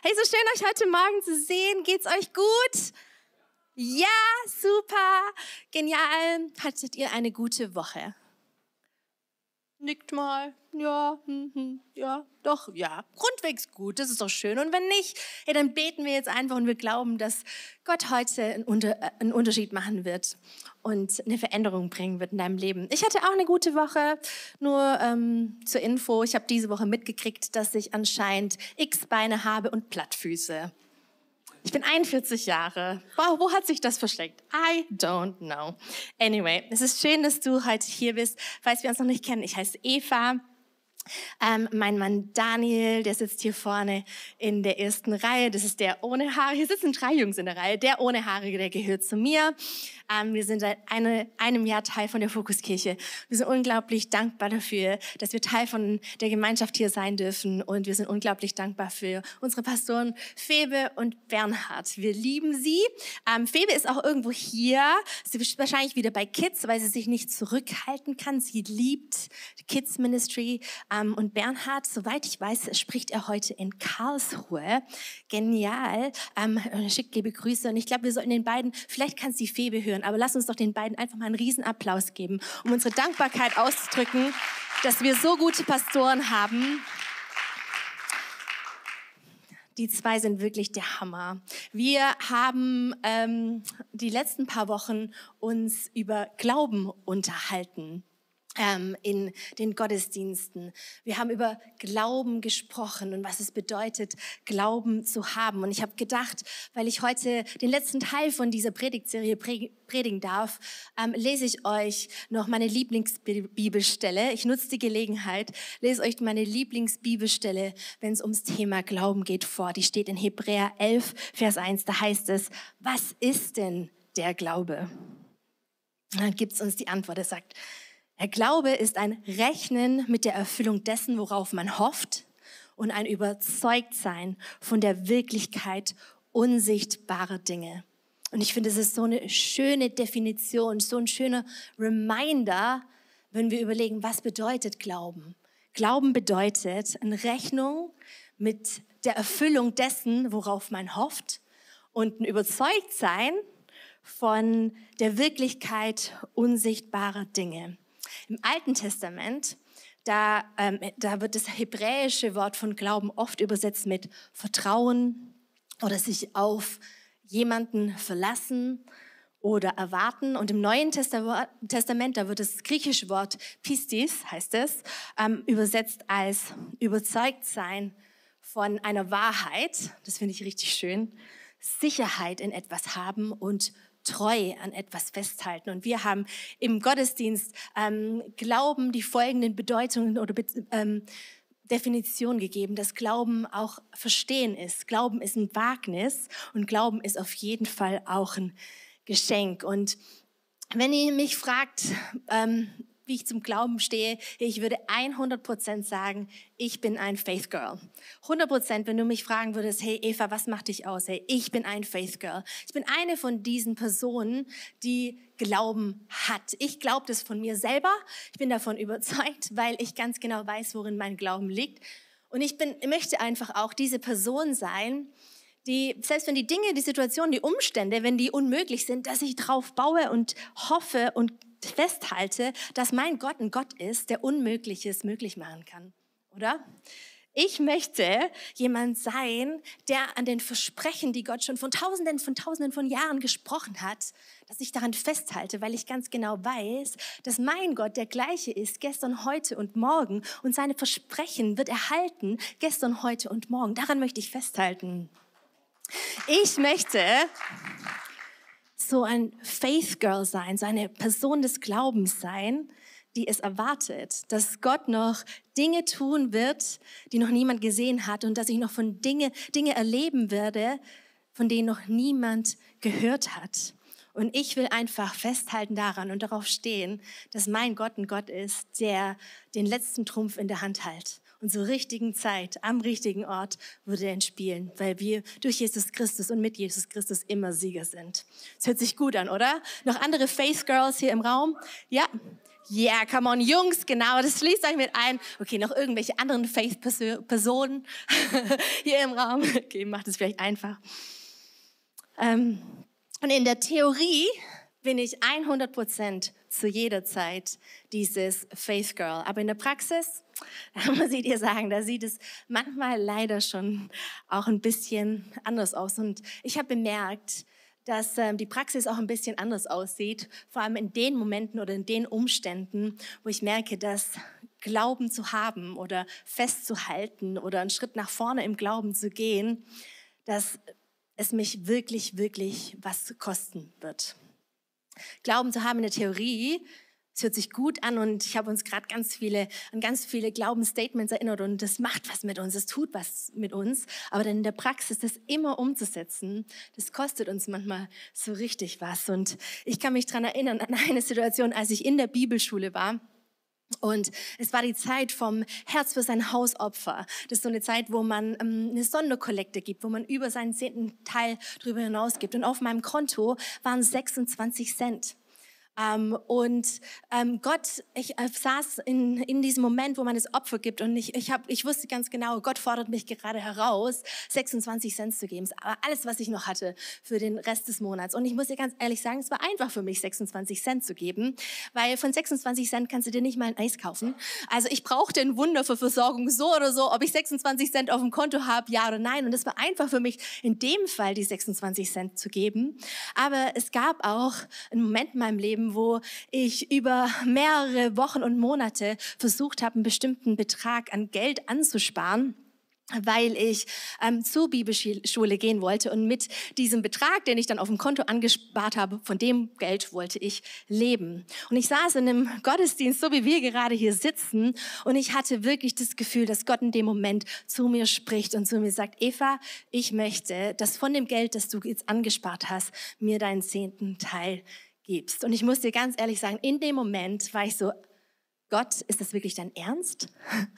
Hey, so schön euch heute Morgen zu sehen. Geht's euch gut? Ja, super, genial. Hattet ihr eine gute Woche? Nickt mal. Ja, hm, hm, ja, doch, ja. Grundwegs gut, das ist doch schön. Und wenn nicht, hey, dann beten wir jetzt einfach und wir glauben, dass Gott heute einen, Unter äh, einen Unterschied machen wird und eine Veränderung bringen wird in deinem Leben. Ich hatte auch eine gute Woche. Nur ähm, zur Info, ich habe diese Woche mitgekriegt, dass ich anscheinend X-Beine habe und Plattfüße. Ich bin 41 Jahre. Wow, wo hat sich das versteckt? I don't know. Anyway, es ist schön, dass du heute hier bist. Falls wir uns noch nicht kennen, ich heiße Eva. Ähm, mein Mann Daniel, der sitzt hier vorne in der ersten Reihe. Das ist der ohne Haare. Hier sitzen drei Jungs in der Reihe. Der ohne Haare, der gehört zu mir. Ähm, wir sind seit eine, einem Jahr Teil von der Fokuskirche. Wir sind unglaublich dankbar dafür, dass wir Teil von der Gemeinschaft hier sein dürfen. Und wir sind unglaublich dankbar für unsere Pastoren Febe und Bernhard. Wir lieben sie. Ähm, Febe ist auch irgendwo hier. Sie ist wahrscheinlich wieder bei Kids, weil sie sich nicht zurückhalten kann. Sie liebt Kids Ministry. Ähm, und Bernhard, soweit ich weiß, spricht er heute in Karlsruhe. Genial. Ähm, schickt liebe Grüße. Und ich glaube, wir sollten den beiden, vielleicht kann sie Febe hören, aber lass uns doch den beiden einfach mal einen Riesenapplaus geben, um unsere Dankbarkeit auszudrücken, dass wir so gute Pastoren haben. Die zwei sind wirklich der Hammer. Wir haben ähm, die letzten paar Wochen uns über Glauben unterhalten ähm, in den Gottesdiensten. Wir haben über Glauben gesprochen und was es bedeutet, Glauben zu haben. Und ich habe gedacht, weil ich heute den letzten Teil von dieser Predigtserie predigen darf, ähm, lese ich euch noch meine Lieblingsbibelstelle. Ich nutze die Gelegenheit, lese euch meine Lieblingsbibelstelle, wenn es ums Thema Glauben geht, vor. Die steht in Hebräer 11, Vers 1. Da heißt es, was ist denn der Glaube? Und dann gibt es uns die Antwort. Er sagt, der Glaube ist ein Rechnen mit der Erfüllung dessen, worauf man hofft und ein Überzeugtsein von der Wirklichkeit unsichtbarer Dinge. Und ich finde, es ist so eine schöne Definition, so ein schöner Reminder, wenn wir überlegen, was bedeutet Glauben? Glauben bedeutet eine Rechnung mit der Erfüllung dessen, worauf man hofft und ein Überzeugtsein von der Wirklichkeit unsichtbarer Dinge. Im Alten Testament, da, ähm, da wird das hebräische Wort von Glauben oft übersetzt mit Vertrauen oder sich auf jemanden verlassen oder erwarten. Und im Neuen Testament, da wird das griechische Wort Pistis, heißt es, ähm, übersetzt als überzeugt sein von einer Wahrheit. Das finde ich richtig schön. Sicherheit in etwas haben und treu an etwas festhalten. Und wir haben im Gottesdienst ähm, Glauben die folgenden Bedeutungen oder ähm, Definition gegeben, dass Glauben auch Verstehen ist. Glauben ist ein Wagnis und Glauben ist auf jeden Fall auch ein Geschenk. Und wenn ihr mich fragt, ähm, wie ich zum Glauben stehe, ich würde 100% sagen, ich bin ein Faith Girl. 100%, wenn du mich fragen würdest, hey Eva, was macht dich aus? Hey, ich bin ein Faith Girl. Ich bin eine von diesen Personen, die Glauben hat. Ich glaube das von mir selber. Ich bin davon überzeugt, weil ich ganz genau weiß, worin mein Glauben liegt. Und ich bin, möchte einfach auch diese Person sein, die, selbst wenn die Dinge, die Situation, die Umstände, wenn die unmöglich sind, dass ich drauf baue und hoffe und festhalte, dass mein Gott ein Gott ist, der Unmögliches möglich machen kann. Oder? Ich möchte jemand sein, der an den Versprechen, die Gott schon von Tausenden von Tausenden von Jahren gesprochen hat, dass ich daran festhalte, weil ich ganz genau weiß, dass mein Gott der gleiche ist, gestern, heute und morgen. Und seine Versprechen wird erhalten, gestern, heute und morgen. Daran möchte ich festhalten. Ich möchte so ein Faith Girl sein, so eine Person des Glaubens sein, die es erwartet, dass Gott noch Dinge tun wird, die noch niemand gesehen hat und dass ich noch von Dinge, Dinge erleben werde, von denen noch niemand gehört hat. Und ich will einfach festhalten daran und darauf stehen, dass mein Gott ein Gott ist, der den letzten Trumpf in der Hand hält und zur richtigen Zeit, am richtigen Ort würde er ihn spielen, weil wir durch Jesus Christus und mit Jesus Christus immer Sieger sind. Das hört sich gut an, oder? Noch andere Faith Girls hier im Raum? Ja, Yeah, come on, Jungs, genau, das schließt euch mit ein. Okay, noch irgendwelche anderen Faith-Personen hier im Raum. Okay, macht es vielleicht einfach. Ähm, und in der Theorie bin ich 100% zu jeder Zeit dieses Faith Girl. Aber in der Praxis, da muss ich dir sagen, da sieht es manchmal leider schon auch ein bisschen anders aus. Und ich habe bemerkt, dass ähm, die Praxis auch ein bisschen anders aussieht, vor allem in den Momenten oder in den Umständen, wo ich merke, dass Glauben zu haben oder festzuhalten oder einen Schritt nach vorne im Glauben zu gehen, dass es mich wirklich, wirklich was kosten wird. Glauben zu haben in der Theorie es hört sich gut an und ich habe uns gerade ganz viele, an ganz viele Glaubensstatements erinnert und das macht was mit uns, es tut was mit uns. Aber dann in der Praxis das immer umzusetzen, das kostet uns manchmal so richtig was. Und ich kann mich daran erinnern an eine Situation, als ich in der Bibelschule war. Und es war die Zeit vom Herz für sein Hausopfer. Das ist so eine Zeit, wo man ähm, eine Sonderkollekte gibt, wo man über seinen zehnten Teil drüber hinaus gibt. Und auf meinem Konto waren 26 Cent. Ähm, und ähm, Gott, ich äh, saß in, in diesem Moment, wo man das Opfer gibt und ich, ich, hab, ich wusste ganz genau, Gott fordert mich gerade heraus, 26 Cent zu geben. Aber alles, was ich noch hatte für den Rest des Monats. Und ich muss dir ganz ehrlich sagen, es war einfach für mich, 26 Cent zu geben, weil von 26 Cent kannst du dir nicht mal ein Eis kaufen. Also ich brauchte ein Wunder für Versorgung so oder so, ob ich 26 Cent auf dem Konto habe, ja oder nein. Und es war einfach für mich, in dem Fall die 26 Cent zu geben. Aber es gab auch einen Moment in meinem Leben, wo ich über mehrere Wochen und Monate versucht habe, einen bestimmten Betrag an Geld anzusparen weil ich ähm, zur Bibelschule gehen wollte und mit diesem Betrag, den ich dann auf dem Konto angespart habe, von dem Geld wollte ich leben. Und ich saß in einem Gottesdienst, so wie wir gerade hier sitzen, und ich hatte wirklich das Gefühl, dass Gott in dem Moment zu mir spricht und zu mir sagt, Eva, ich möchte, dass von dem Geld, das du jetzt angespart hast, mir deinen zehnten Teil gibst. Und ich muss dir ganz ehrlich sagen, in dem Moment war ich so, Gott, ist das wirklich dein Ernst?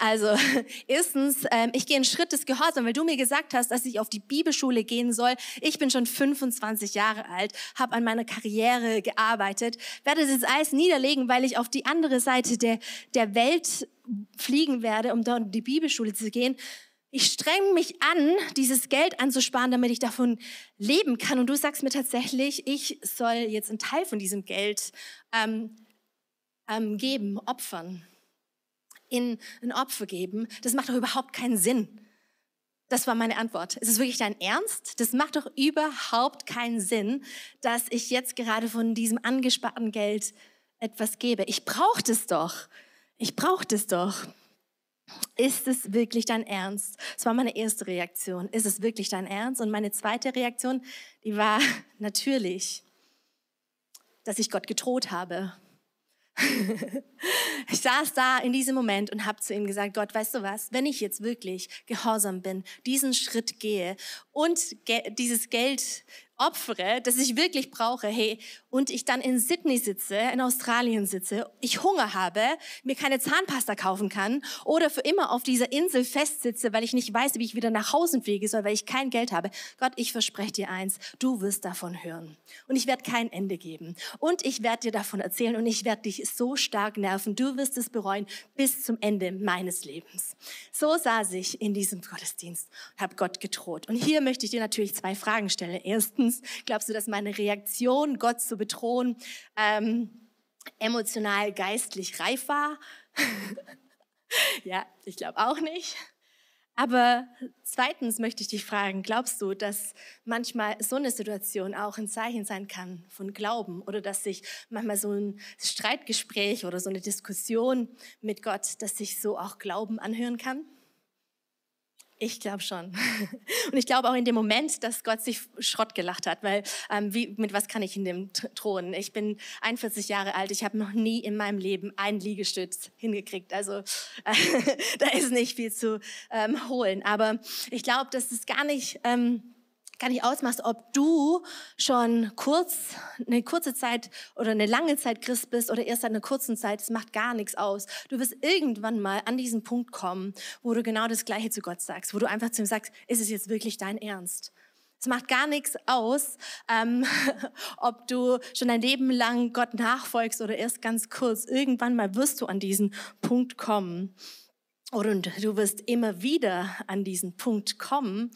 Also, erstens, ähm, ich gehe einen Schritt des Gehorsams, weil du mir gesagt hast, dass ich auf die Bibelschule gehen soll. Ich bin schon 25 Jahre alt, habe an meiner Karriere gearbeitet, werde das alles niederlegen, weil ich auf die andere Seite der, der Welt fliegen werde, um dort in die Bibelschule zu gehen. Ich streng mich an, dieses Geld anzusparen, damit ich davon leben kann. Und du sagst mir tatsächlich, ich soll jetzt einen Teil von diesem Geld ähm, ähm, geben, opfern, in ein Opfer geben. Das macht doch überhaupt keinen Sinn. Das war meine Antwort. Ist es wirklich dein Ernst? Das macht doch überhaupt keinen Sinn, dass ich jetzt gerade von diesem angesparten Geld etwas gebe. Ich brauche das doch. Ich brauche das doch. Ist es wirklich dein Ernst? Das war meine erste Reaktion. Ist es wirklich dein Ernst? Und meine zweite Reaktion, die war natürlich, dass ich Gott gedroht habe. ich saß da in diesem Moment und habe zu ihm gesagt, Gott, weißt du was, wenn ich jetzt wirklich gehorsam bin, diesen Schritt gehe und ge dieses Geld opfere, das ich wirklich brauche, hey, und ich dann in Sydney sitze, in Australien sitze, ich Hunger habe, mir keine Zahnpasta kaufen kann oder für immer auf dieser Insel festsitze, weil ich nicht weiß, wie ich wieder nach Hause fliege soll, weil ich kein Geld habe. Gott, ich verspreche dir eins, du wirst davon hören. Und ich werde kein Ende geben. Und ich werde dir davon erzählen und ich werde dich so stark nerven, du wirst es bereuen bis zum Ende meines Lebens. So saß ich in diesem Gottesdienst und habe Gott gedroht. Und hier möchte ich dir natürlich zwei Fragen stellen. Erstens, glaubst du, dass meine Reaktion, Gott zu bedrohen, ähm, emotional, geistlich reif war? ja, ich glaube auch nicht. Aber zweitens möchte ich dich fragen, glaubst du, dass manchmal so eine Situation auch ein Zeichen sein kann von Glauben oder dass sich manchmal so ein Streitgespräch oder so eine Diskussion mit Gott, dass sich so auch Glauben anhören kann? Ich glaube schon. Und ich glaube auch in dem Moment, dass Gott sich Schrott gelacht hat, weil ähm, wie, mit was kann ich in dem Thron? Ich bin 41 Jahre alt, ich habe noch nie in meinem Leben einen Liegestütz hingekriegt. Also äh, da ist nicht viel zu ähm, holen. Aber ich glaube, dass es gar nicht... Ähm, gar nicht ausmachst, ob du schon kurz, eine kurze Zeit oder eine lange Zeit Christ bist oder erst seit einer kurzen Zeit, es macht gar nichts aus. Du wirst irgendwann mal an diesen Punkt kommen, wo du genau das Gleiche zu Gott sagst, wo du einfach zu ihm sagst, ist es jetzt wirklich dein Ernst? Es macht gar nichts aus, ähm, ob du schon ein Leben lang Gott nachfolgst oder erst ganz kurz. Irgendwann mal wirst du an diesen Punkt kommen. Und du wirst immer wieder an diesen Punkt kommen,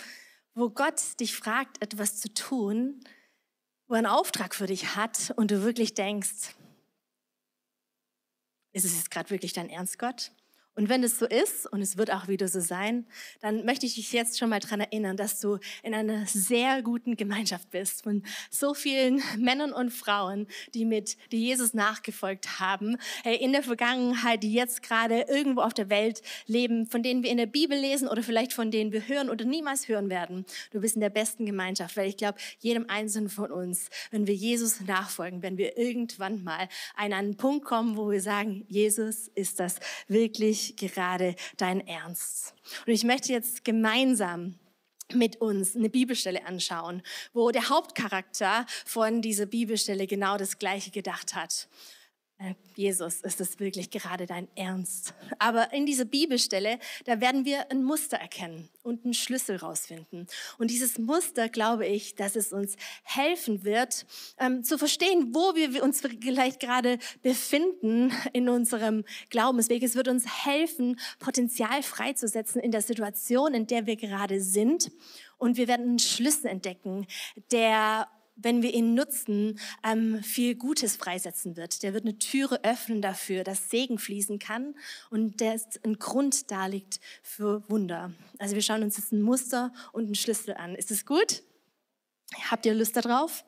wo Gott dich fragt, etwas zu tun, wo er einen Auftrag für dich hat und du wirklich denkst, ist es jetzt gerade wirklich dein Ernst, Gott? Und wenn es so ist, und es wird auch wieder so sein, dann möchte ich dich jetzt schon mal daran erinnern, dass du in einer sehr guten Gemeinschaft bist von so vielen Männern und Frauen, die mit die Jesus nachgefolgt haben, in der Vergangenheit, die jetzt gerade irgendwo auf der Welt leben, von denen wir in der Bibel lesen oder vielleicht von denen wir hören oder niemals hören werden. Du bist in der besten Gemeinschaft, weil ich glaube, jedem Einzelnen von uns, wenn wir Jesus nachfolgen, wenn wir irgendwann mal an einen Punkt kommen, wo wir sagen, Jesus ist das wirklich gerade dein Ernst? Und ich möchte jetzt gemeinsam mit uns eine Bibelstelle anschauen, wo der Hauptcharakter von dieser Bibelstelle genau das Gleiche gedacht hat. Äh, Jesus, ist das wirklich gerade dein Ernst? Aber in dieser Bibelstelle, da werden wir ein Muster erkennen und einen Schlüssel rausfinden. Und dieses Muster, glaube ich, dass es uns helfen wird, ähm, zu verstehen, wo wir uns vielleicht gerade befinden in unserem Glaubensweg. Es wird uns helfen, Potenzial freizusetzen in der Situation, in der wir gerade sind. Und wir werden einen Schlüssel entdecken, der wenn wir ihn nutzen, ähm, viel Gutes freisetzen wird. Der wird eine Türe öffnen dafür, dass Segen fließen kann und der ist ein Grund da liegt für Wunder. Also wir schauen uns jetzt ein Muster und einen Schlüssel an. Ist es gut? Habt ihr Lust darauf?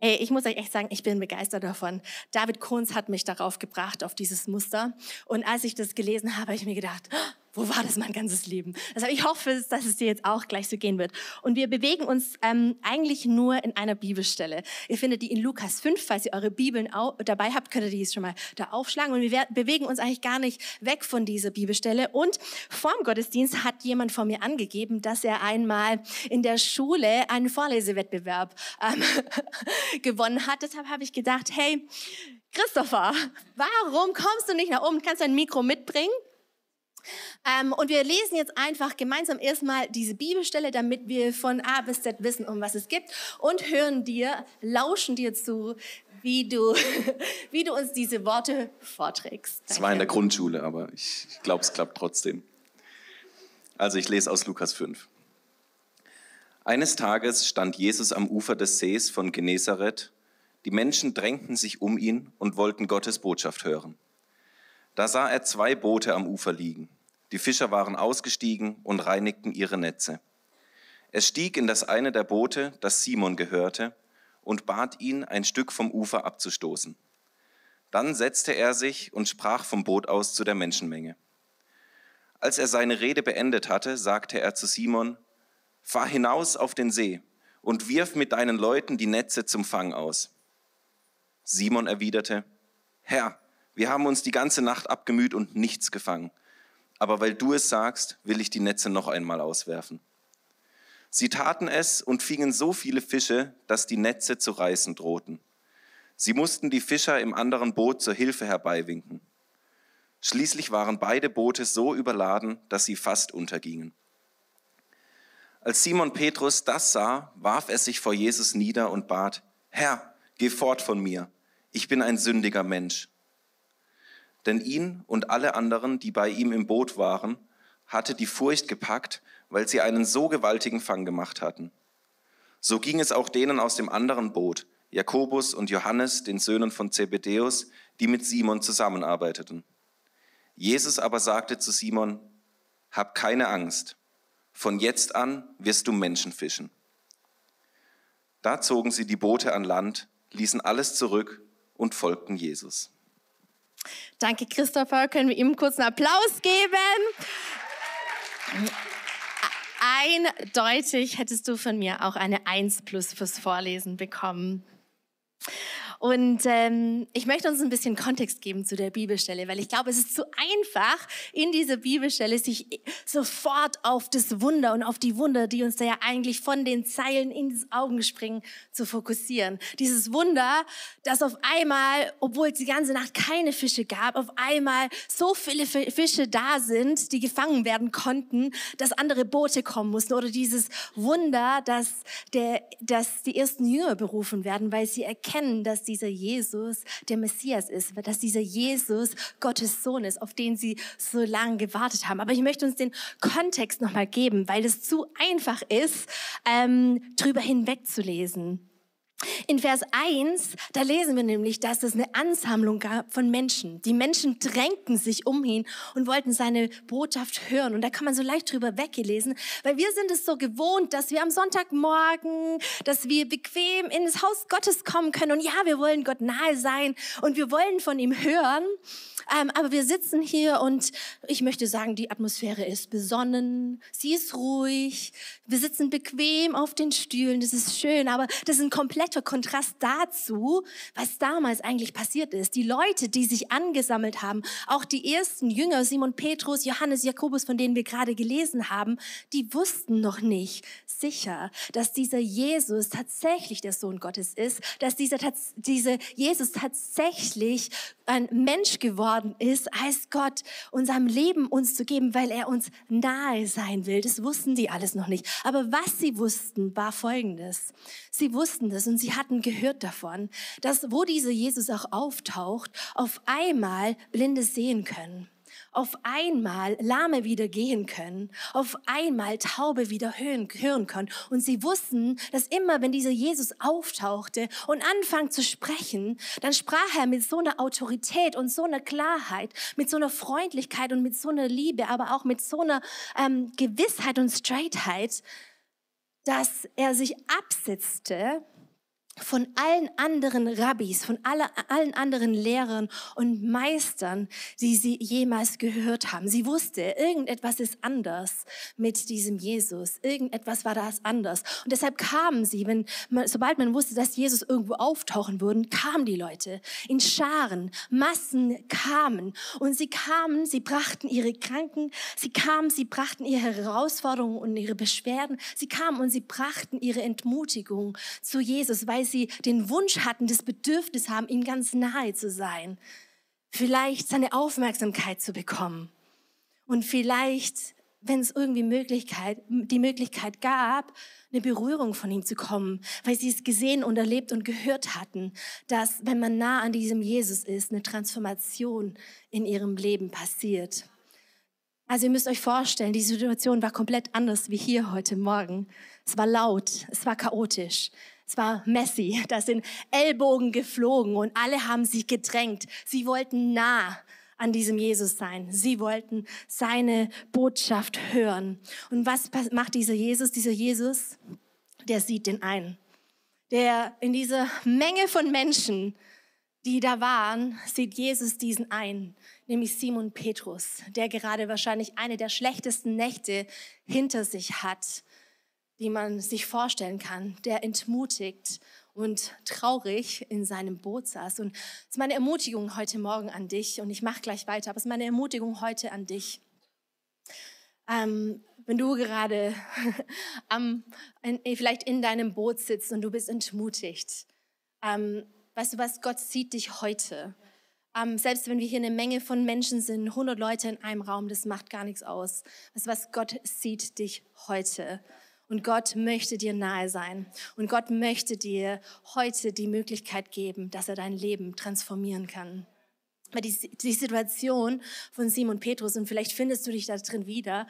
Ey, ich muss euch echt sagen, ich bin begeistert davon. David Kohns hat mich darauf gebracht, auf dieses Muster. Und als ich das gelesen habe, habe ich mir gedacht, wo war das mein ganzes Leben? Also ich hoffe, dass es dir jetzt auch gleich so gehen wird. Und wir bewegen uns ähm, eigentlich nur in einer Bibelstelle. Ihr findet die in Lukas 5, falls ihr eure Bibeln dabei habt, könnt ihr die jetzt schon mal da aufschlagen. Und wir bewegen uns eigentlich gar nicht weg von dieser Bibelstelle. Und vor dem Gottesdienst hat jemand von mir angegeben, dass er einmal in der Schule einen Vorlesewettbewerb ähm, gewonnen hat. Deshalb habe ich gedacht, hey, Christopher, warum kommst du nicht nach oben? Kannst du ein Mikro mitbringen? Ähm, und wir lesen jetzt einfach gemeinsam erstmal diese Bibelstelle, damit wir von A bis Z wissen, um was es gibt und hören dir, lauschen dir zu, wie du, wie du uns diese Worte vorträgst. Es war in der Grundschule, aber ich glaube, es klappt trotzdem. Also ich lese aus Lukas 5. Eines Tages stand Jesus am Ufer des Sees von Genezareth. Die Menschen drängten sich um ihn und wollten Gottes Botschaft hören. Da sah er zwei Boote am Ufer liegen. Die Fischer waren ausgestiegen und reinigten ihre Netze. Er stieg in das eine der Boote, das Simon gehörte, und bat ihn, ein Stück vom Ufer abzustoßen. Dann setzte er sich und sprach vom Boot aus zu der Menschenmenge. Als er seine Rede beendet hatte, sagte er zu Simon, Fahr hinaus auf den See und wirf mit deinen Leuten die Netze zum Fang aus. Simon erwiderte, Herr, wir haben uns die ganze Nacht abgemüht und nichts gefangen. Aber weil du es sagst, will ich die Netze noch einmal auswerfen. Sie taten es und fingen so viele Fische, dass die Netze zu reißen drohten. Sie mussten die Fischer im anderen Boot zur Hilfe herbeiwinken. Schließlich waren beide Boote so überladen, dass sie fast untergingen. Als Simon Petrus das sah, warf er sich vor Jesus nieder und bat, Herr, geh fort von mir, ich bin ein sündiger Mensch denn ihn und alle anderen, die bei ihm im Boot waren, hatte die Furcht gepackt, weil sie einen so gewaltigen Fang gemacht hatten. So ging es auch denen aus dem anderen Boot, Jakobus und Johannes, den Söhnen von Zebedäus, die mit Simon zusammenarbeiteten. Jesus aber sagte zu Simon, Hab keine Angst, von jetzt an wirst du Menschen fischen. Da zogen sie die Boote an Land, ließen alles zurück und folgten Jesus. Danke, Christopher. Können wir ihm kurz einen Applaus geben? Eindeutig hättest du von mir auch eine 1 plus fürs Vorlesen bekommen. Und ähm, ich möchte uns ein bisschen Kontext geben zu der Bibelstelle, weil ich glaube, es ist zu einfach, in dieser Bibelstelle sich sofort auf das Wunder und auf die Wunder, die uns da ja eigentlich von den Zeilen in die Augen springen, zu fokussieren. Dieses Wunder, dass auf einmal, obwohl es die ganze Nacht keine Fische gab, auf einmal so viele Fische da sind, die gefangen werden konnten, dass andere Boote kommen mussten. Oder dieses Wunder, dass, der, dass die ersten Jünger berufen werden, weil sie erkennen, dass dieser Jesus der Messias ist, dass dieser Jesus Gottes Sohn ist, auf den sie so lange gewartet haben. Aber ich möchte uns den Kontext nochmal geben, weil es zu einfach ist, ähm, drüber hinwegzulesen. In Vers 1, da lesen wir nämlich, dass es eine Ansammlung gab von Menschen. Die Menschen drängten sich um ihn und wollten seine Botschaft hören. Und da kann man so leicht drüber weggelesen, weil wir sind es so gewohnt, dass wir am Sonntagmorgen, dass wir bequem ins Haus Gottes kommen können. Und ja, wir wollen Gott nahe sein und wir wollen von ihm hören. Ähm, aber wir sitzen hier und ich möchte sagen, die Atmosphäre ist besonnen, sie ist ruhig, wir sitzen bequem auf den Stühlen, das ist schön, aber das ist ein kompletter Kontrast dazu, was damals eigentlich passiert ist. Die Leute, die sich angesammelt haben, auch die ersten Jünger, Simon Petrus, Johannes, Jakobus, von denen wir gerade gelesen haben, die wussten noch nicht sicher, dass dieser Jesus tatsächlich der Sohn Gottes ist, dass dieser, dieser Jesus tatsächlich ein Mensch geworden ist, als Gott unserem Leben uns zu geben, weil er uns nahe sein will. Das wussten die alles noch nicht. Aber was sie wussten, war Folgendes. Sie wussten das und sie hatten gehört davon, dass wo dieser Jesus auch auftaucht, auf einmal Blinde sehen können auf einmal Lahme wieder gehen können, auf einmal Taube wieder hören, können. Und sie wussten, dass immer, wenn dieser Jesus auftauchte und anfang zu sprechen, dann sprach er mit so einer Autorität und so einer Klarheit, mit so einer Freundlichkeit und mit so einer Liebe, aber auch mit so einer ähm, Gewissheit und Straightheit, dass er sich absetzte von allen anderen Rabbis, von alle, allen anderen Lehrern und Meistern, die sie jemals gehört haben. Sie wusste, irgendetwas ist anders mit diesem Jesus. Irgendetwas war das anders. Und deshalb kamen sie, wenn man, sobald man wusste, dass Jesus irgendwo auftauchen würde, kamen die Leute in Scharen, Massen kamen. Und sie kamen, sie brachten ihre Kranken, sie kamen, sie brachten ihre Herausforderungen und ihre Beschwerden. Sie kamen und sie brachten ihre Entmutigung zu Jesus, weil sie den Wunsch hatten, das Bedürfnis haben, ihm ganz nahe zu sein. Vielleicht seine Aufmerksamkeit zu bekommen. Und vielleicht, wenn es irgendwie Möglichkeit, die Möglichkeit gab, eine Berührung von ihm zu kommen, weil sie es gesehen und erlebt und gehört hatten, dass wenn man nah an diesem Jesus ist, eine Transformation in ihrem Leben passiert. Also ihr müsst euch vorstellen, die Situation war komplett anders wie hier heute Morgen. Es war laut, es war chaotisch, es war messy, da sind Ellbogen geflogen und alle haben sich gedrängt. Sie wollten nah an diesem Jesus sein. Sie wollten seine Botschaft hören. Und was macht dieser Jesus? Dieser Jesus, der sieht den ein. Der in dieser Menge von Menschen, die da waren, sieht Jesus diesen ein, nämlich Simon Petrus, der gerade wahrscheinlich eine der schlechtesten Nächte hinter sich hat die man sich vorstellen kann, der entmutigt und traurig in seinem Boot saß. Und es ist meine Ermutigung heute Morgen an dich, und ich mache gleich weiter, aber es ist meine Ermutigung heute an dich. Ähm, wenn du gerade am, in, vielleicht in deinem Boot sitzt und du bist entmutigt, ähm, weißt du was, Gott sieht dich heute. Ähm, selbst wenn wir hier eine Menge von Menschen sind, 100 Leute in einem Raum, das macht gar nichts aus. Weißt du was, Gott sieht dich heute. Und Gott möchte dir nahe sein. Und Gott möchte dir heute die Möglichkeit geben, dass er dein Leben transformieren kann. Die, die Situation von Simon Petrus, und vielleicht findest du dich da drin wieder,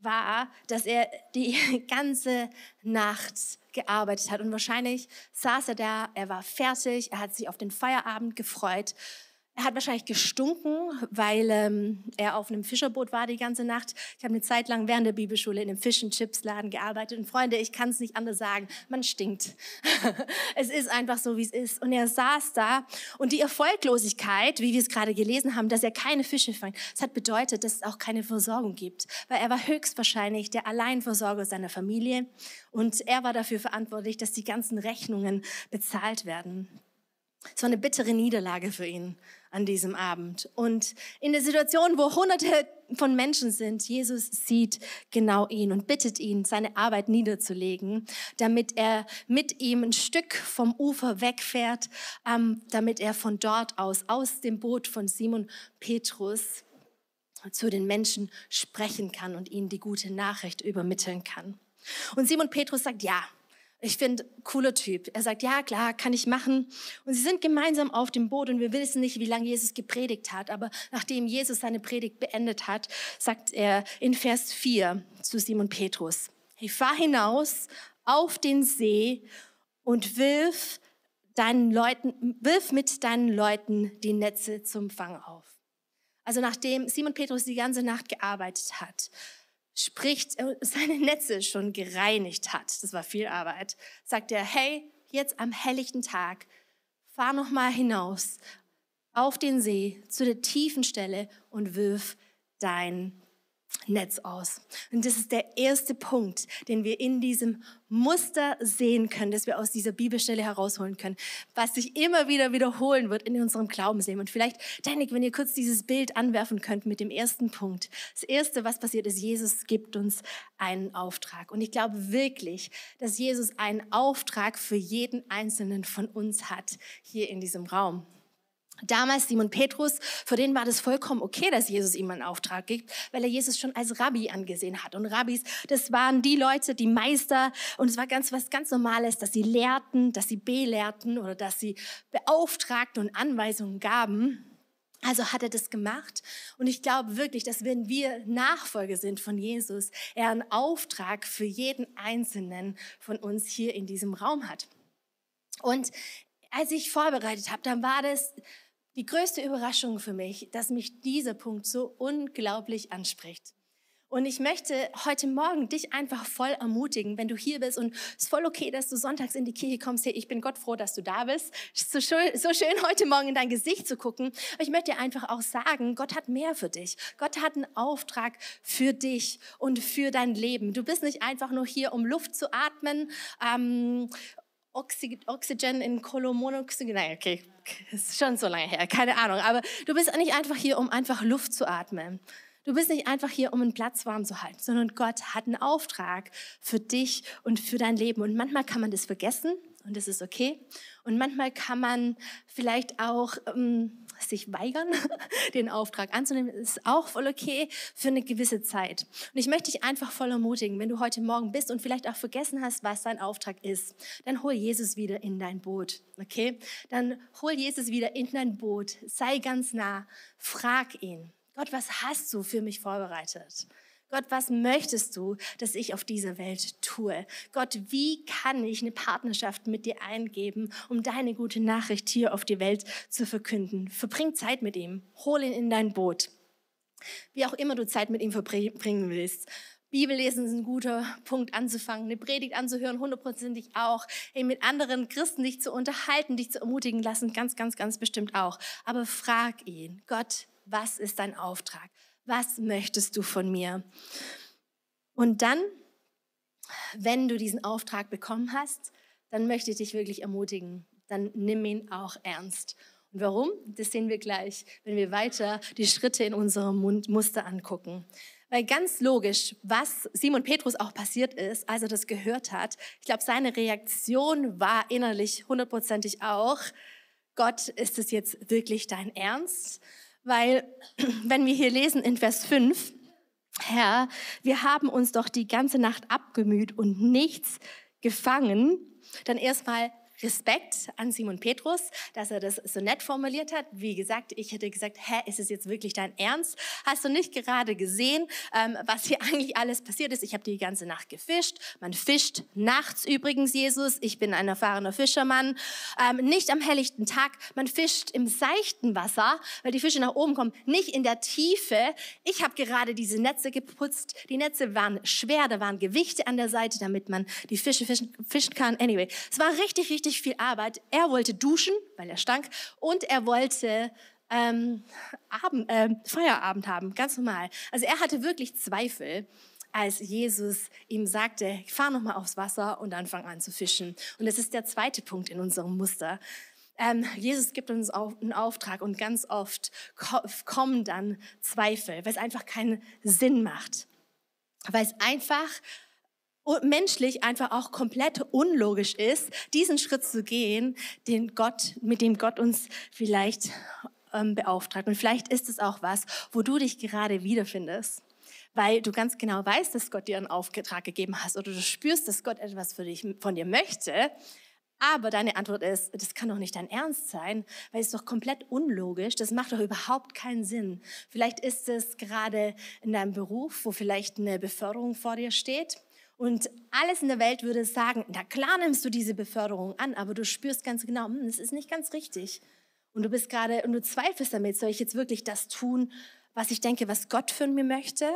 war, dass er die ganze Nacht gearbeitet hat. Und wahrscheinlich saß er da, er war fertig, er hat sich auf den Feierabend gefreut. Er hat wahrscheinlich gestunken, weil ähm, er auf einem Fischerboot war die ganze Nacht. Ich habe eine Zeit lang während der Bibelschule in einem Fish and Chips Laden gearbeitet. Und Freunde, ich kann es nicht anders sagen, man stinkt. es ist einfach so, wie es ist. Und er saß da und die Erfolglosigkeit, wie wir es gerade gelesen haben, dass er keine Fische fängt, das hat bedeutet, dass es auch keine Versorgung gibt. Weil er war höchstwahrscheinlich der Alleinversorger seiner Familie und er war dafür verantwortlich, dass die ganzen Rechnungen bezahlt werden. Es war eine bittere Niederlage für ihn an diesem Abend. Und in der Situation, wo hunderte von Menschen sind, Jesus sieht genau ihn und bittet ihn, seine Arbeit niederzulegen, damit er mit ihm ein Stück vom Ufer wegfährt, ähm, damit er von dort aus, aus dem Boot von Simon Petrus, zu den Menschen sprechen kann und ihnen die gute Nachricht übermitteln kann. Und Simon Petrus sagt, ja, ich finde, cooler Typ. Er sagt, ja, klar, kann ich machen. Und sie sind gemeinsam auf dem Boot und wir wissen nicht, wie lange Jesus gepredigt hat. Aber nachdem Jesus seine Predigt beendet hat, sagt er in Vers 4 zu Simon Petrus, hey, fahr hinaus auf den See und wirf, deinen Leuten, wirf mit deinen Leuten die Netze zum Fang auf. Also nachdem Simon Petrus die ganze Nacht gearbeitet hat, spricht, äh, seine Netze schon gereinigt hat, das war viel Arbeit, sagt er, hey, jetzt am helllichten Tag, fahr noch mal hinaus auf den See zu der tiefen Stelle und wirf dein Netz aus. Und das ist der erste Punkt, den wir in diesem Muster sehen können, dass wir aus dieser Bibelstelle herausholen können, was sich immer wieder wiederholen wird in unserem Glaubensleben. Und vielleicht, Danik, wenn ihr kurz dieses Bild anwerfen könnt mit dem ersten Punkt. Das erste, was passiert ist, Jesus gibt uns einen Auftrag. Und ich glaube wirklich, dass Jesus einen Auftrag für jeden Einzelnen von uns hat, hier in diesem Raum. Damals Simon Petrus, für den war das vollkommen okay, dass Jesus ihm einen Auftrag gibt, weil er Jesus schon als Rabbi angesehen hat. Und Rabbis, das waren die Leute, die Meister. Und es war ganz was ganz Normales, dass sie lehrten, dass sie belehrten oder dass sie beauftragten und Anweisungen gaben. Also hat er das gemacht. Und ich glaube wirklich, dass wenn wir Nachfolger sind von Jesus, er einen Auftrag für jeden Einzelnen von uns hier in diesem Raum hat. Und als ich vorbereitet habe, dann war das die größte Überraschung für mich, dass mich dieser Punkt so unglaublich anspricht. Und ich möchte heute Morgen dich einfach voll ermutigen, wenn du hier bist und es ist voll okay, dass du sonntags in die Kirche kommst. Hey, ich bin Gott froh, dass du da bist. So schön, so schön, heute Morgen in dein Gesicht zu gucken. Aber ich möchte dir einfach auch sagen, Gott hat mehr für dich. Gott hat einen Auftrag für dich und für dein Leben. Du bist nicht einfach nur hier, um Luft zu atmen, ähm, Oxy Oxygen in Kolomonoxygen. Nein, okay, ist schon so lange her, keine Ahnung. Aber du bist nicht einfach hier, um einfach Luft zu atmen. Du bist nicht einfach hier, um einen Platz warm zu halten, sondern Gott hat einen Auftrag für dich und für dein Leben. Und manchmal kann man das vergessen und das ist okay. Und manchmal kann man vielleicht auch ähm, sich weigern, den Auftrag anzunehmen. Ist auch voll okay für eine gewisse Zeit. Und ich möchte dich einfach voll ermutigen, wenn du heute Morgen bist und vielleicht auch vergessen hast, was dein Auftrag ist, dann hol Jesus wieder in dein Boot, okay? Dann hol Jesus wieder in dein Boot, sei ganz nah, frag ihn. Gott, was hast du für mich vorbereitet? Gott, was möchtest du, dass ich auf dieser Welt tue? Gott, wie kann ich eine Partnerschaft mit dir eingeben, um deine gute Nachricht hier auf die Welt zu verkünden? Verbring Zeit mit ihm, hol ihn in dein Boot. Wie auch immer du Zeit mit ihm verbringen willst. Bibellesen ist ein guter Punkt anzufangen, eine Predigt anzuhören, hundertprozentig auch. Hey, mit anderen Christen dich zu unterhalten, dich zu ermutigen lassen, ganz, ganz, ganz bestimmt auch. Aber frag ihn, Gott, was ist dein Auftrag? Was möchtest du von mir? Und dann, wenn du diesen Auftrag bekommen hast, dann möchte ich dich wirklich ermutigen, dann nimm ihn auch ernst. Und warum? Das sehen wir gleich, wenn wir weiter die Schritte in unserem Muster angucken. Weil ganz logisch, was Simon Petrus auch passiert ist, als er das gehört hat, ich glaube, seine Reaktion war innerlich hundertprozentig auch, Gott, ist es jetzt wirklich dein Ernst? Weil, wenn wir hier lesen in Vers 5, Herr, wir haben uns doch die ganze Nacht abgemüht und nichts gefangen, dann erstmal Respekt an Simon Petrus, dass er das so nett formuliert hat. Wie gesagt, ich hätte gesagt, hä, ist es jetzt wirklich dein Ernst? Hast du nicht gerade gesehen, ähm, was hier eigentlich alles passiert ist? Ich habe die ganze Nacht gefischt. Man fischt nachts übrigens, Jesus. Ich bin ein erfahrener Fischermann. Ähm, nicht am helllichten Tag. Man fischt im seichten Wasser, weil die Fische nach oben kommen. Nicht in der Tiefe. Ich habe gerade diese Netze geputzt. Die Netze waren schwer, da waren Gewichte an der Seite, damit man die Fische fischen, fischen kann. Anyway, es war richtig, richtig richtig viel Arbeit. Er wollte duschen, weil er stank, und er wollte ähm, Abend, äh, Feierabend haben, ganz normal. Also er hatte wirklich Zweifel, als Jesus ihm sagte, fahr noch mal aufs Wasser und dann fang an zu fischen. Und das ist der zweite Punkt in unserem Muster. ähm, Jesus gibt uns auch einen Auftrag und ganz oft kommen dann Zweifel, weil es einfach keinen Sinn macht. Weil es einfach menschlich einfach auch komplett unlogisch ist, diesen Schritt zu gehen, den Gott, mit dem Gott uns vielleicht ähm, beauftragt. Und vielleicht ist es auch was, wo du dich gerade wiederfindest weil du ganz genau weißt, dass Gott dir einen Auftrag gegeben hat oder du spürst, dass Gott etwas für dich, von dir möchte, aber deine Antwort ist, das kann doch nicht dein Ernst sein, weil es ist doch komplett unlogisch, das macht doch überhaupt keinen Sinn. Vielleicht ist es gerade in deinem Beruf, wo vielleicht eine Beförderung vor dir steht und alles in der Welt würde sagen, na klar nimmst du diese Beförderung an, aber du spürst ganz genau, hm, das ist nicht ganz richtig. Und du bist gerade, und du zweifelst damit, soll ich jetzt wirklich das tun, was ich denke, was Gott für mir möchte?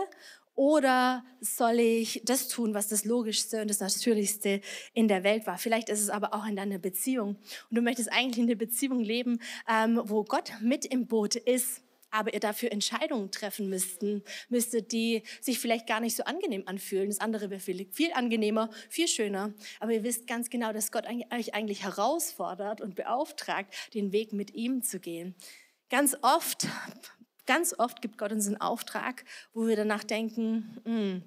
Oder soll ich das tun, was das Logischste und das Natürlichste in der Welt war? Vielleicht ist es aber auch in deiner Beziehung. Und du möchtest eigentlich in einer Beziehung leben, ähm, wo Gott mit im Boot ist, aber ihr dafür Entscheidungen treffen müssten, müsstet, die sich vielleicht gar nicht so angenehm anfühlen. Das andere wäre viel, viel angenehmer, viel schöner. Aber ihr wisst ganz genau, dass Gott euch eigentlich herausfordert und beauftragt, den Weg mit ihm zu gehen. Ganz oft Ganz oft gibt Gott uns einen Auftrag, wo wir danach denken, hm,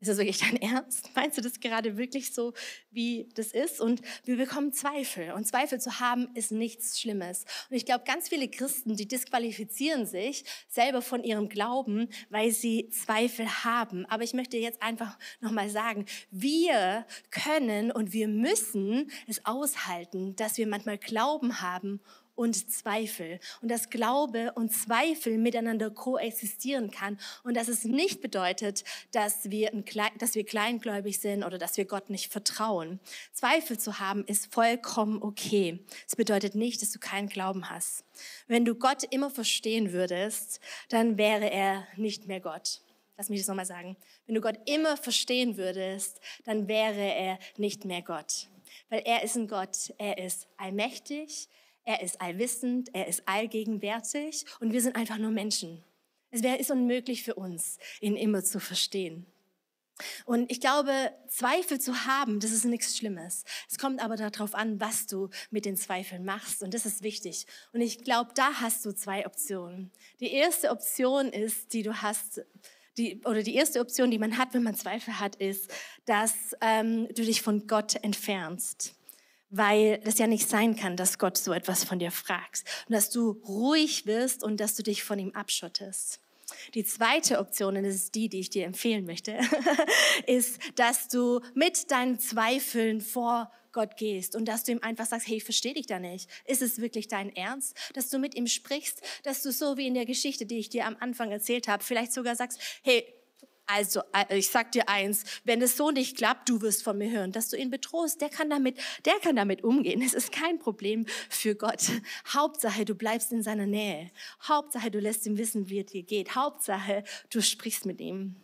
ist das wirklich dein Ernst? Meinst du das gerade wirklich so, wie das ist? Und wir bekommen Zweifel. Und Zweifel zu haben, ist nichts Schlimmes. Und ich glaube, ganz viele Christen, die disqualifizieren sich selber von ihrem Glauben, weil sie Zweifel haben. Aber ich möchte jetzt einfach nochmal sagen, wir können und wir müssen es aushalten, dass wir manchmal Glauben haben und Zweifel. Und dass Glaube und Zweifel miteinander koexistieren kann. Und dass es nicht bedeutet, dass wir, ein, dass wir kleingläubig sind oder dass wir Gott nicht vertrauen. Zweifel zu haben ist vollkommen okay. Es bedeutet nicht, dass du keinen Glauben hast. Wenn du Gott immer verstehen würdest, dann wäre er nicht mehr Gott. Lass mich das nochmal sagen. Wenn du Gott immer verstehen würdest, dann wäre er nicht mehr Gott. Weil er ist ein Gott, er ist allmächtig, er ist allwissend, er ist allgegenwärtig und wir sind einfach nur Menschen. Es wäre ist unmöglich für uns, ihn immer zu verstehen. Und ich glaube, Zweifel zu haben, das ist nichts Schlimmes. Es kommt aber darauf an, was du mit den Zweifeln machst. Und das ist wichtig. Und ich glaube, da hast du zwei Optionen. Die erste Option ist, die du hast, die, oder die erste Option, die man hat, wenn man Zweifel hat, ist, dass ähm, du dich von Gott entfernst weil das ja nicht sein kann, dass Gott so etwas von dir fragt und dass du ruhig wirst und dass du dich von ihm abschottest. Die zweite Option, und das ist die, die ich dir empfehlen möchte, ist, dass du mit deinen Zweifeln vor Gott gehst und dass du ihm einfach sagst, hey, ich verstehe dich da nicht. Ist es wirklich dein Ernst? Dass du mit ihm sprichst, dass du so wie in der Geschichte, die ich dir am Anfang erzählt habe, vielleicht sogar sagst, hey, also, äh, ich sag dir eins, wenn es so nicht klappt, du wirst von mir hören, dass du ihn betrost, der kann damit, der kann damit umgehen. Es ist kein Problem für Gott. Hauptsache, du bleibst in seiner Nähe. Hauptsache, du lässt ihm wissen, wie es dir geht. Hauptsache, du sprichst mit ihm.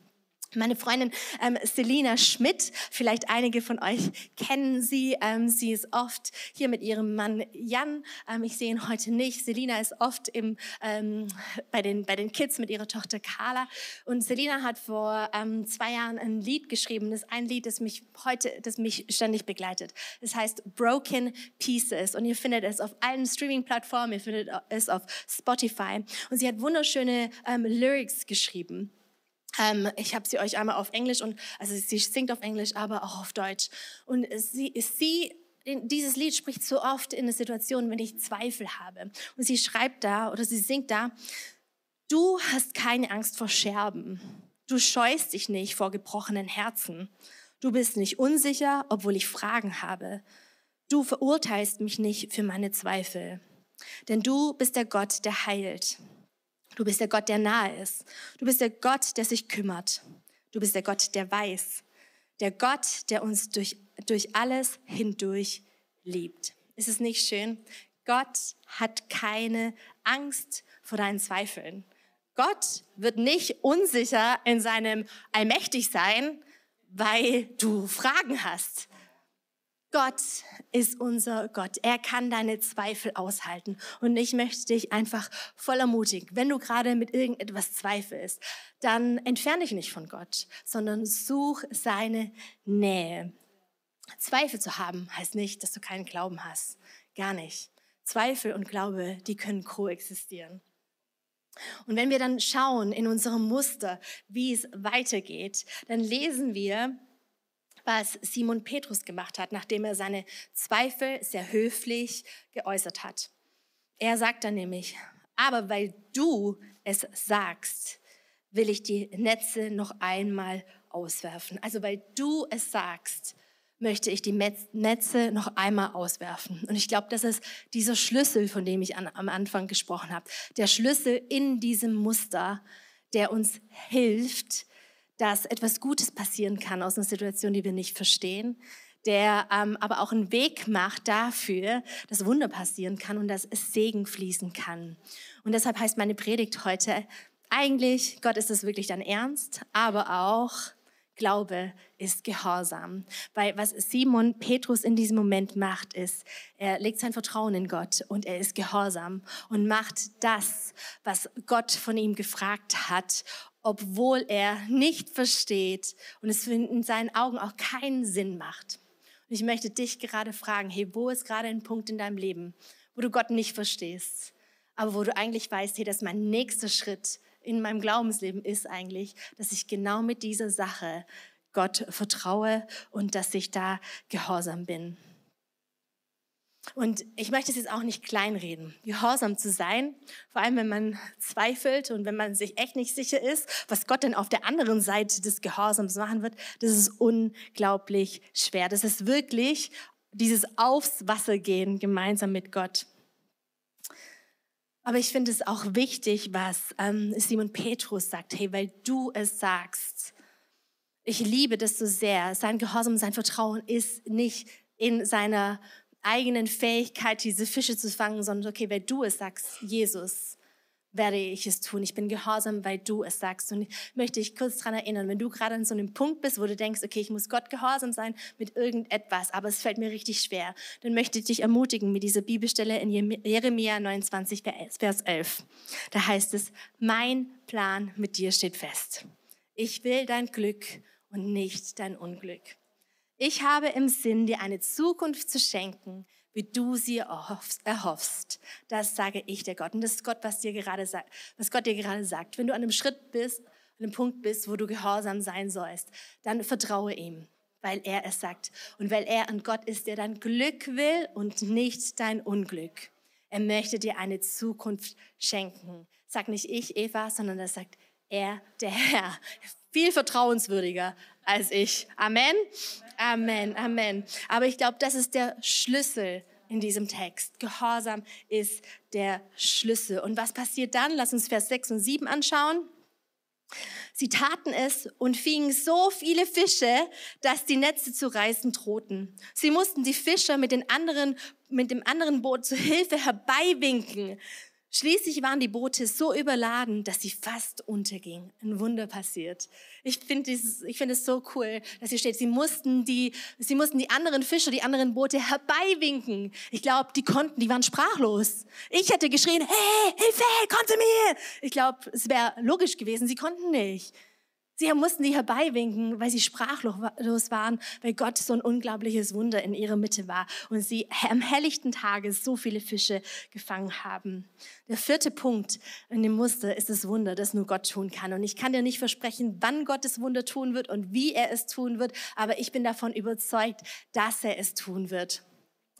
Meine Freundin ähm, Selina Schmidt, vielleicht einige von euch kennen sie. Ähm, sie ist oft hier mit ihrem Mann Jan. Ähm, ich sehe ihn heute nicht. Selina ist oft im, ähm, bei, den, bei den Kids mit ihrer Tochter Carla. Und Selina hat vor ähm, zwei Jahren ein Lied geschrieben. Das ist ein Lied, das mich heute, das mich ständig begleitet. Das heißt Broken Pieces. Und ihr findet es auf allen Streaming-Plattformen. Ihr findet es auf Spotify. Und sie hat wunderschöne ähm, Lyrics geschrieben. Ähm, ich habe sie euch einmal auf Englisch und also sie singt auf Englisch, aber auch auf Deutsch. Und sie, sie dieses Lied spricht so oft in der Situation, wenn ich Zweifel habe. Und sie schreibt da oder sie singt da: Du hast keine Angst vor Scherben. Du scheust dich nicht vor gebrochenen Herzen. Du bist nicht unsicher, obwohl ich Fragen habe. Du verurteilst mich nicht für meine Zweifel. Denn du bist der Gott, der heilt. Du bist der Gott, der nahe ist. Du bist der Gott, der sich kümmert. Du bist der Gott, der weiß. Der Gott, der uns durch, durch alles hindurch liebt. Ist es nicht schön? Gott hat keine Angst vor deinen Zweifeln. Gott wird nicht unsicher in seinem Allmächtigsein, weil du Fragen hast. Gott ist unser Gott. Er kann deine Zweifel aushalten. Und ich möchte dich einfach voll ermutigen, wenn du gerade mit irgendetwas zweifelst, dann entferne dich nicht von Gott, sondern such seine Nähe. Zweifel zu haben heißt nicht, dass du keinen Glauben hast. gar nicht. Zweifel und Glaube, die können koexistieren. Und wenn wir dann schauen in unserem Muster, wie es weitergeht, dann lesen wir, was Simon Petrus gemacht hat, nachdem er seine Zweifel sehr höflich geäußert hat. Er sagt dann nämlich, aber weil du es sagst, will ich die Netze noch einmal auswerfen. Also weil du es sagst, möchte ich die Netze noch einmal auswerfen. Und ich glaube, das ist dieser Schlüssel, von dem ich an, am Anfang gesprochen habe. Der Schlüssel in diesem Muster, der uns hilft, dass etwas Gutes passieren kann aus einer Situation, die wir nicht verstehen, der ähm, aber auch einen Weg macht dafür, dass Wunder passieren kann und dass es Segen fließen kann. Und deshalb heißt meine Predigt heute eigentlich, Gott ist es wirklich dein Ernst, aber auch Glaube ist Gehorsam. Weil was Simon Petrus in diesem Moment macht, ist, er legt sein Vertrauen in Gott und er ist gehorsam und macht das, was Gott von ihm gefragt hat, obwohl er nicht versteht und es in seinen Augen auch keinen Sinn macht. Und ich möchte dich gerade fragen, hey, wo ist gerade ein Punkt in deinem Leben, wo du Gott nicht verstehst, aber wo du eigentlich weißt, hey, das ist mein nächster Schritt in meinem Glaubensleben ist eigentlich, dass ich genau mit dieser Sache Gott vertraue und dass ich da gehorsam bin. Und ich möchte es jetzt auch nicht kleinreden, gehorsam zu sein, vor allem wenn man zweifelt und wenn man sich echt nicht sicher ist, was Gott denn auf der anderen Seite des Gehorsams machen wird, das ist unglaublich schwer. Das ist wirklich dieses Aufs Wasser gehen gemeinsam mit Gott. Aber ich finde es auch wichtig, was ähm, Simon Petrus sagt, hey, weil du es sagst. Ich liebe das so sehr. Sein Gehorsam, sein Vertrauen ist nicht in seiner eigenen Fähigkeit, diese Fische zu fangen, sondern okay, weil du es sagst, Jesus, werde ich es tun. Ich bin gehorsam, weil du es sagst. Und ich möchte dich kurz daran erinnern, wenn du gerade an so einem Punkt bist, wo du denkst, okay, ich muss Gott gehorsam sein mit irgendetwas, aber es fällt mir richtig schwer, dann möchte ich dich ermutigen mit dieser Bibelstelle in Jeremia 29, Vers 11. Da heißt es, mein Plan mit dir steht fest. Ich will dein Glück und nicht dein Unglück. Ich habe im Sinn, dir eine Zukunft zu schenken, wie du sie erhoffst. Das sage ich der Gott. Und das ist Gott, was dir gerade sagt, was Gott dir gerade sagt. Wenn du an einem Schritt bist, an einem Punkt bist, wo du gehorsam sein sollst, dann vertraue ihm, weil er es sagt. Und weil er ein Gott ist, der dein Glück will und nicht dein Unglück. Er möchte dir eine Zukunft schenken. Sag nicht ich, Eva, sondern das sagt er, der Herr. Viel vertrauenswürdiger als ich. Amen. Amen. Amen. Aber ich glaube, das ist der Schlüssel in diesem Text. Gehorsam ist der Schlüssel. Und was passiert dann? Lass uns Vers 6 und 7 anschauen. Sie taten es und fingen so viele Fische, dass die Netze zu reißen drohten. Sie mussten die Fischer mit, den anderen, mit dem anderen Boot zu Hilfe herbeiwinken. Schließlich waren die Boote so überladen, dass sie fast untergingen. Ein Wunder passiert. Ich finde ich es so cool, dass hier steht, sie mussten die, sie mussten die anderen Fischer, die anderen Boote herbeiwinken. Ich glaube, die konnten, die waren sprachlos. Ich hätte geschrien, hey, Hilfe, komm zu mir. Ich glaube, es wäre logisch gewesen, sie konnten nicht. Sie mussten die herbeiwinken, weil sie sprachlos waren, weil Gott so ein unglaubliches Wunder in ihrer Mitte war und sie am helllichten Tage so viele Fische gefangen haben. Der vierte Punkt in dem Muster ist das Wunder, das nur Gott tun kann. Und ich kann dir nicht versprechen, wann Gott das Wunder tun wird und wie er es tun wird, aber ich bin davon überzeugt, dass er es tun wird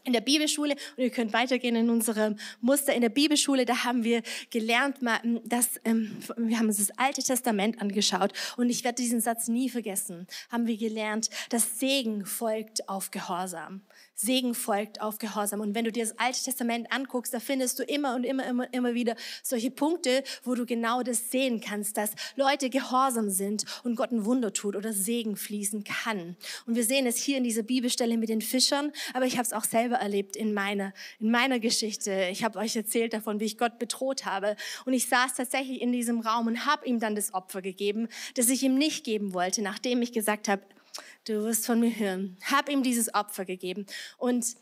in der Bibelschule und ihr könnt weitergehen in unserem Muster in der Bibelschule, da haben wir gelernt, dass ähm, wir haben uns das Alte Testament angeschaut und ich werde diesen Satz nie vergessen. Haben wir gelernt, dass Segen folgt auf Gehorsam. Segen folgt auf Gehorsam. Und wenn du dir das Alte Testament anguckst, da findest du immer und immer, immer, immer wieder solche Punkte, wo du genau das sehen kannst, dass Leute gehorsam sind und Gott ein Wunder tut oder Segen fließen kann. Und wir sehen es hier in dieser Bibelstelle mit den Fischern, aber ich habe es auch selber erlebt in meiner, in meiner Geschichte. Ich habe euch erzählt davon, wie ich Gott bedroht habe. Und ich saß tatsächlich in diesem Raum und habe ihm dann das Opfer gegeben, das ich ihm nicht geben wollte, nachdem ich gesagt habe, du wirst von mir hören. Hab ihm dieses Opfer gegeben. Und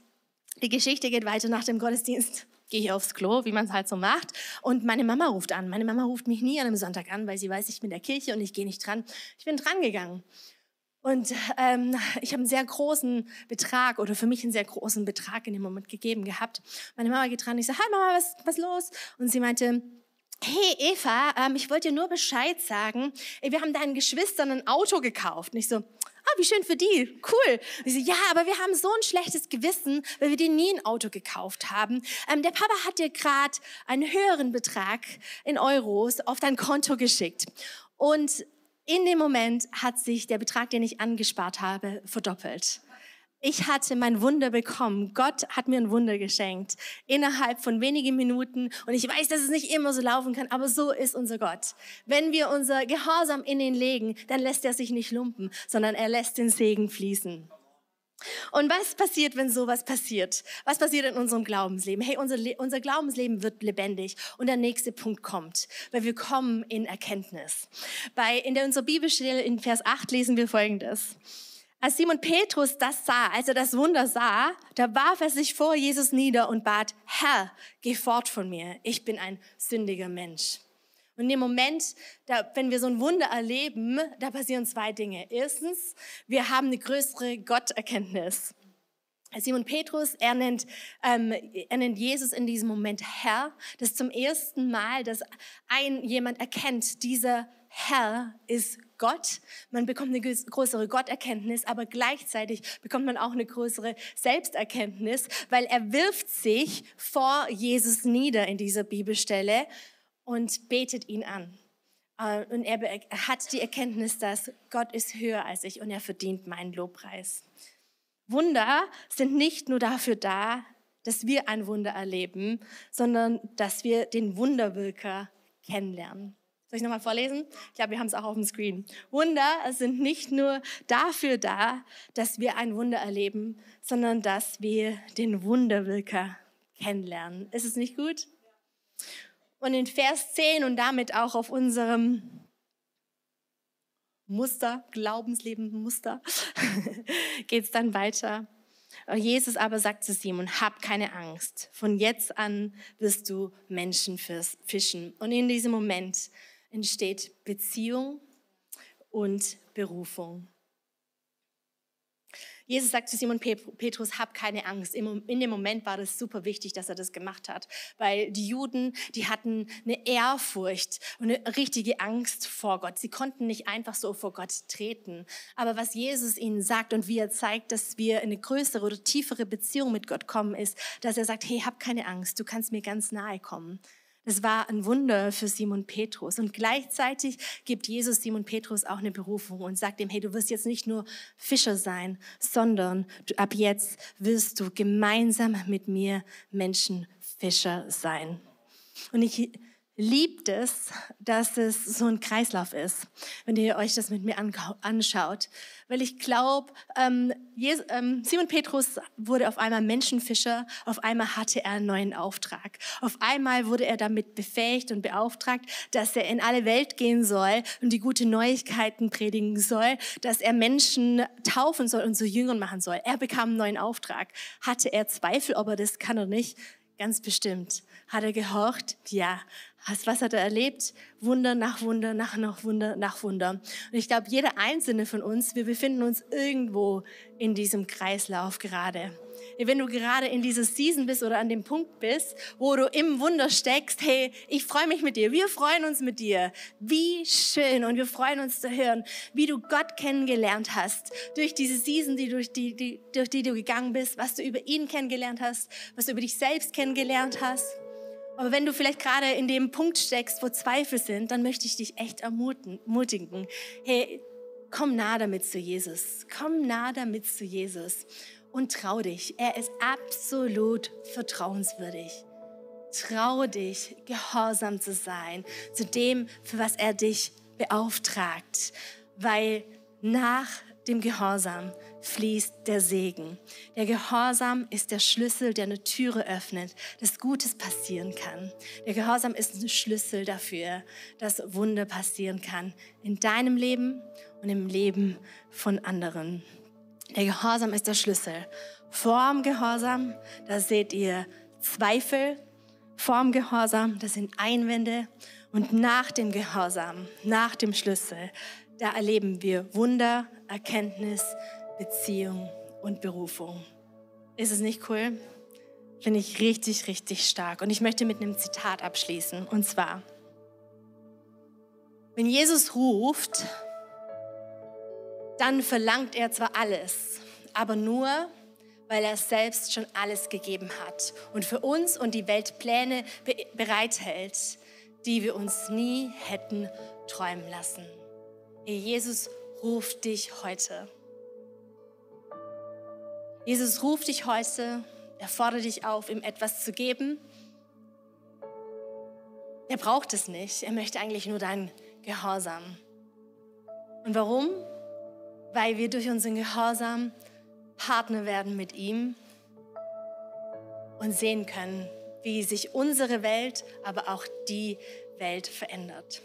die Geschichte geht weiter nach dem Gottesdienst. Gehe ich aufs Klo, wie man es halt so macht. Und meine Mama ruft an. Meine Mama ruft mich nie an einem Sonntag an, weil sie weiß, ich bin in der Kirche und ich gehe nicht dran. Ich bin dran gegangen. Und ähm, ich habe einen sehr großen Betrag oder für mich einen sehr großen Betrag in dem Moment gegeben gehabt. Meine Mama geht dran, ich sage, hi Mama, was, was los? Und sie meinte, hey Eva, ähm, ich wollte dir nur Bescheid sagen, wir haben deinen Geschwistern ein Auto gekauft. Und ich so, ah, wie schön für die, cool. Und ja, aber wir haben so ein schlechtes Gewissen, weil wir dir nie ein Auto gekauft haben. Ähm, der Papa hat dir gerade einen höheren Betrag in Euros auf dein Konto geschickt. Und in dem Moment hat sich der Betrag, den ich angespart habe, verdoppelt. Ich hatte mein Wunder bekommen. Gott hat mir ein Wunder geschenkt. Innerhalb von wenigen Minuten. Und ich weiß, dass es nicht immer so laufen kann, aber so ist unser Gott. Wenn wir unser Gehorsam in ihn legen, dann lässt er sich nicht lumpen, sondern er lässt den Segen fließen. Und was passiert, wenn sowas passiert? Was passiert in unserem Glaubensleben? Hey, unser, unser Glaubensleben wird lebendig und der nächste Punkt kommt, weil wir kommen in Erkenntnis. Bei, in der, unserer Bibelstelle in Vers 8 lesen wir Folgendes. Als Simon Petrus das sah, als er das Wunder sah, da warf er sich vor Jesus nieder und bat, Herr, geh fort von mir, ich bin ein sündiger Mensch. Und in dem Moment, da, wenn wir so ein Wunder erleben, da passieren zwei Dinge. Erstens, wir haben eine größere Gotterkenntnis. Simon Petrus, er nennt, ähm, er nennt Jesus in diesem Moment Herr. Das ist zum ersten Mal, dass ein jemand erkennt, dieser Herr ist Gott. Man bekommt eine größere Gotterkenntnis, aber gleichzeitig bekommt man auch eine größere Selbsterkenntnis, weil er wirft sich vor Jesus nieder in dieser Bibelstelle und betet ihn an. Äh, und er hat die Erkenntnis, dass Gott ist höher als ich und er verdient meinen Lobpreis. Wunder sind nicht nur dafür da, dass wir ein Wunder erleben, sondern dass wir den Wunderwirker kennenlernen. Soll ich nochmal vorlesen? Ich glaube, wir haben es auch auf dem Screen. Wunder sind nicht nur dafür da, dass wir ein Wunder erleben, sondern dass wir den Wunderwirker kennenlernen. Ist es nicht gut? Und in Vers 10 und damit auch auf unserem Muster, Glaubensleben Muster, geht es dann weiter. Jesus aber sagt zu Simon, hab keine Angst. Von jetzt an wirst du Menschen Fischen. Und in diesem Moment entsteht Beziehung und Berufung. Jesus sagt zu Simon Petrus, hab keine Angst. In dem Moment war das super wichtig, dass er das gemacht hat, weil die Juden, die hatten eine Ehrfurcht und eine richtige Angst vor Gott. Sie konnten nicht einfach so vor Gott treten. Aber was Jesus ihnen sagt und wie er zeigt, dass wir in eine größere oder tiefere Beziehung mit Gott kommen, ist, dass er sagt, hey, hab keine Angst, du kannst mir ganz nahe kommen. Das war ein Wunder für Simon Petrus. Und gleichzeitig gibt Jesus Simon Petrus auch eine Berufung und sagt ihm, hey, du wirst jetzt nicht nur Fischer sein, sondern du, ab jetzt wirst du gemeinsam mit mir Menschenfischer sein. Und ich liebt es, dass es so ein Kreislauf ist, wenn ihr euch das mit mir anschaut. Weil ich glaube, ähm, ähm, Simon Petrus wurde auf einmal Menschenfischer, auf einmal hatte er einen neuen Auftrag. Auf einmal wurde er damit befähigt und beauftragt, dass er in alle Welt gehen soll und die gute Neuigkeiten predigen soll, dass er Menschen taufen soll und zu Jüngern machen soll. Er bekam einen neuen Auftrag. Hatte er Zweifel, ob er das kann oder nicht? Ganz bestimmt. Hat er gehorcht? Ja. Was hat er erlebt? Wunder nach Wunder, nach noch Wunder nach Wunder. Und ich glaube, jeder einzelne von uns, wir befinden uns irgendwo in diesem Kreislauf gerade. Wenn du gerade in dieser Season bist oder an dem Punkt bist, wo du im Wunder steckst, hey, ich freue mich mit dir, wir freuen uns mit dir. Wie schön und wir freuen uns zu hören, wie du Gott kennengelernt hast, durch diese Season, die, durch, die, die, durch die du gegangen bist, was du über ihn kennengelernt hast, was du über dich selbst kennengelernt hast. Aber wenn du vielleicht gerade in dem Punkt steckst, wo Zweifel sind, dann möchte ich dich echt ermutigen. Hey, komm nah damit zu Jesus. Komm nah damit zu Jesus und trau dich. Er ist absolut vertrauenswürdig. Trau dich, gehorsam zu sein zu dem, für was er dich beauftragt, weil nach dem Gehorsam fließt der Segen. Der Gehorsam ist der Schlüssel, der eine Türe öffnet, dass Gutes passieren kann. Der Gehorsam ist ein Schlüssel dafür, dass Wunder passieren kann in deinem Leben und im Leben von anderen. Der Gehorsam ist der Schlüssel. Vorm Gehorsam, da seht ihr Zweifel. Vorm Gehorsam, das sind Einwände. Und nach dem Gehorsam, nach dem Schlüssel, da erleben wir Wunder, Erkenntnis, Beziehung und Berufung. Ist es nicht cool? Finde ich richtig, richtig stark. Und ich möchte mit einem Zitat abschließen. Und zwar, wenn Jesus ruft, dann verlangt er zwar alles, aber nur, weil er selbst schon alles gegeben hat und für uns und die Welt Pläne bereithält, die wir uns nie hätten träumen lassen. Jesus ruft dich heute. Jesus ruft dich heute, er fordert dich auf, ihm etwas zu geben. Er braucht es nicht, er möchte eigentlich nur deinen Gehorsam. Und warum? Weil wir durch unseren Gehorsam Partner werden mit ihm und sehen können, wie sich unsere Welt, aber auch die Welt verändert.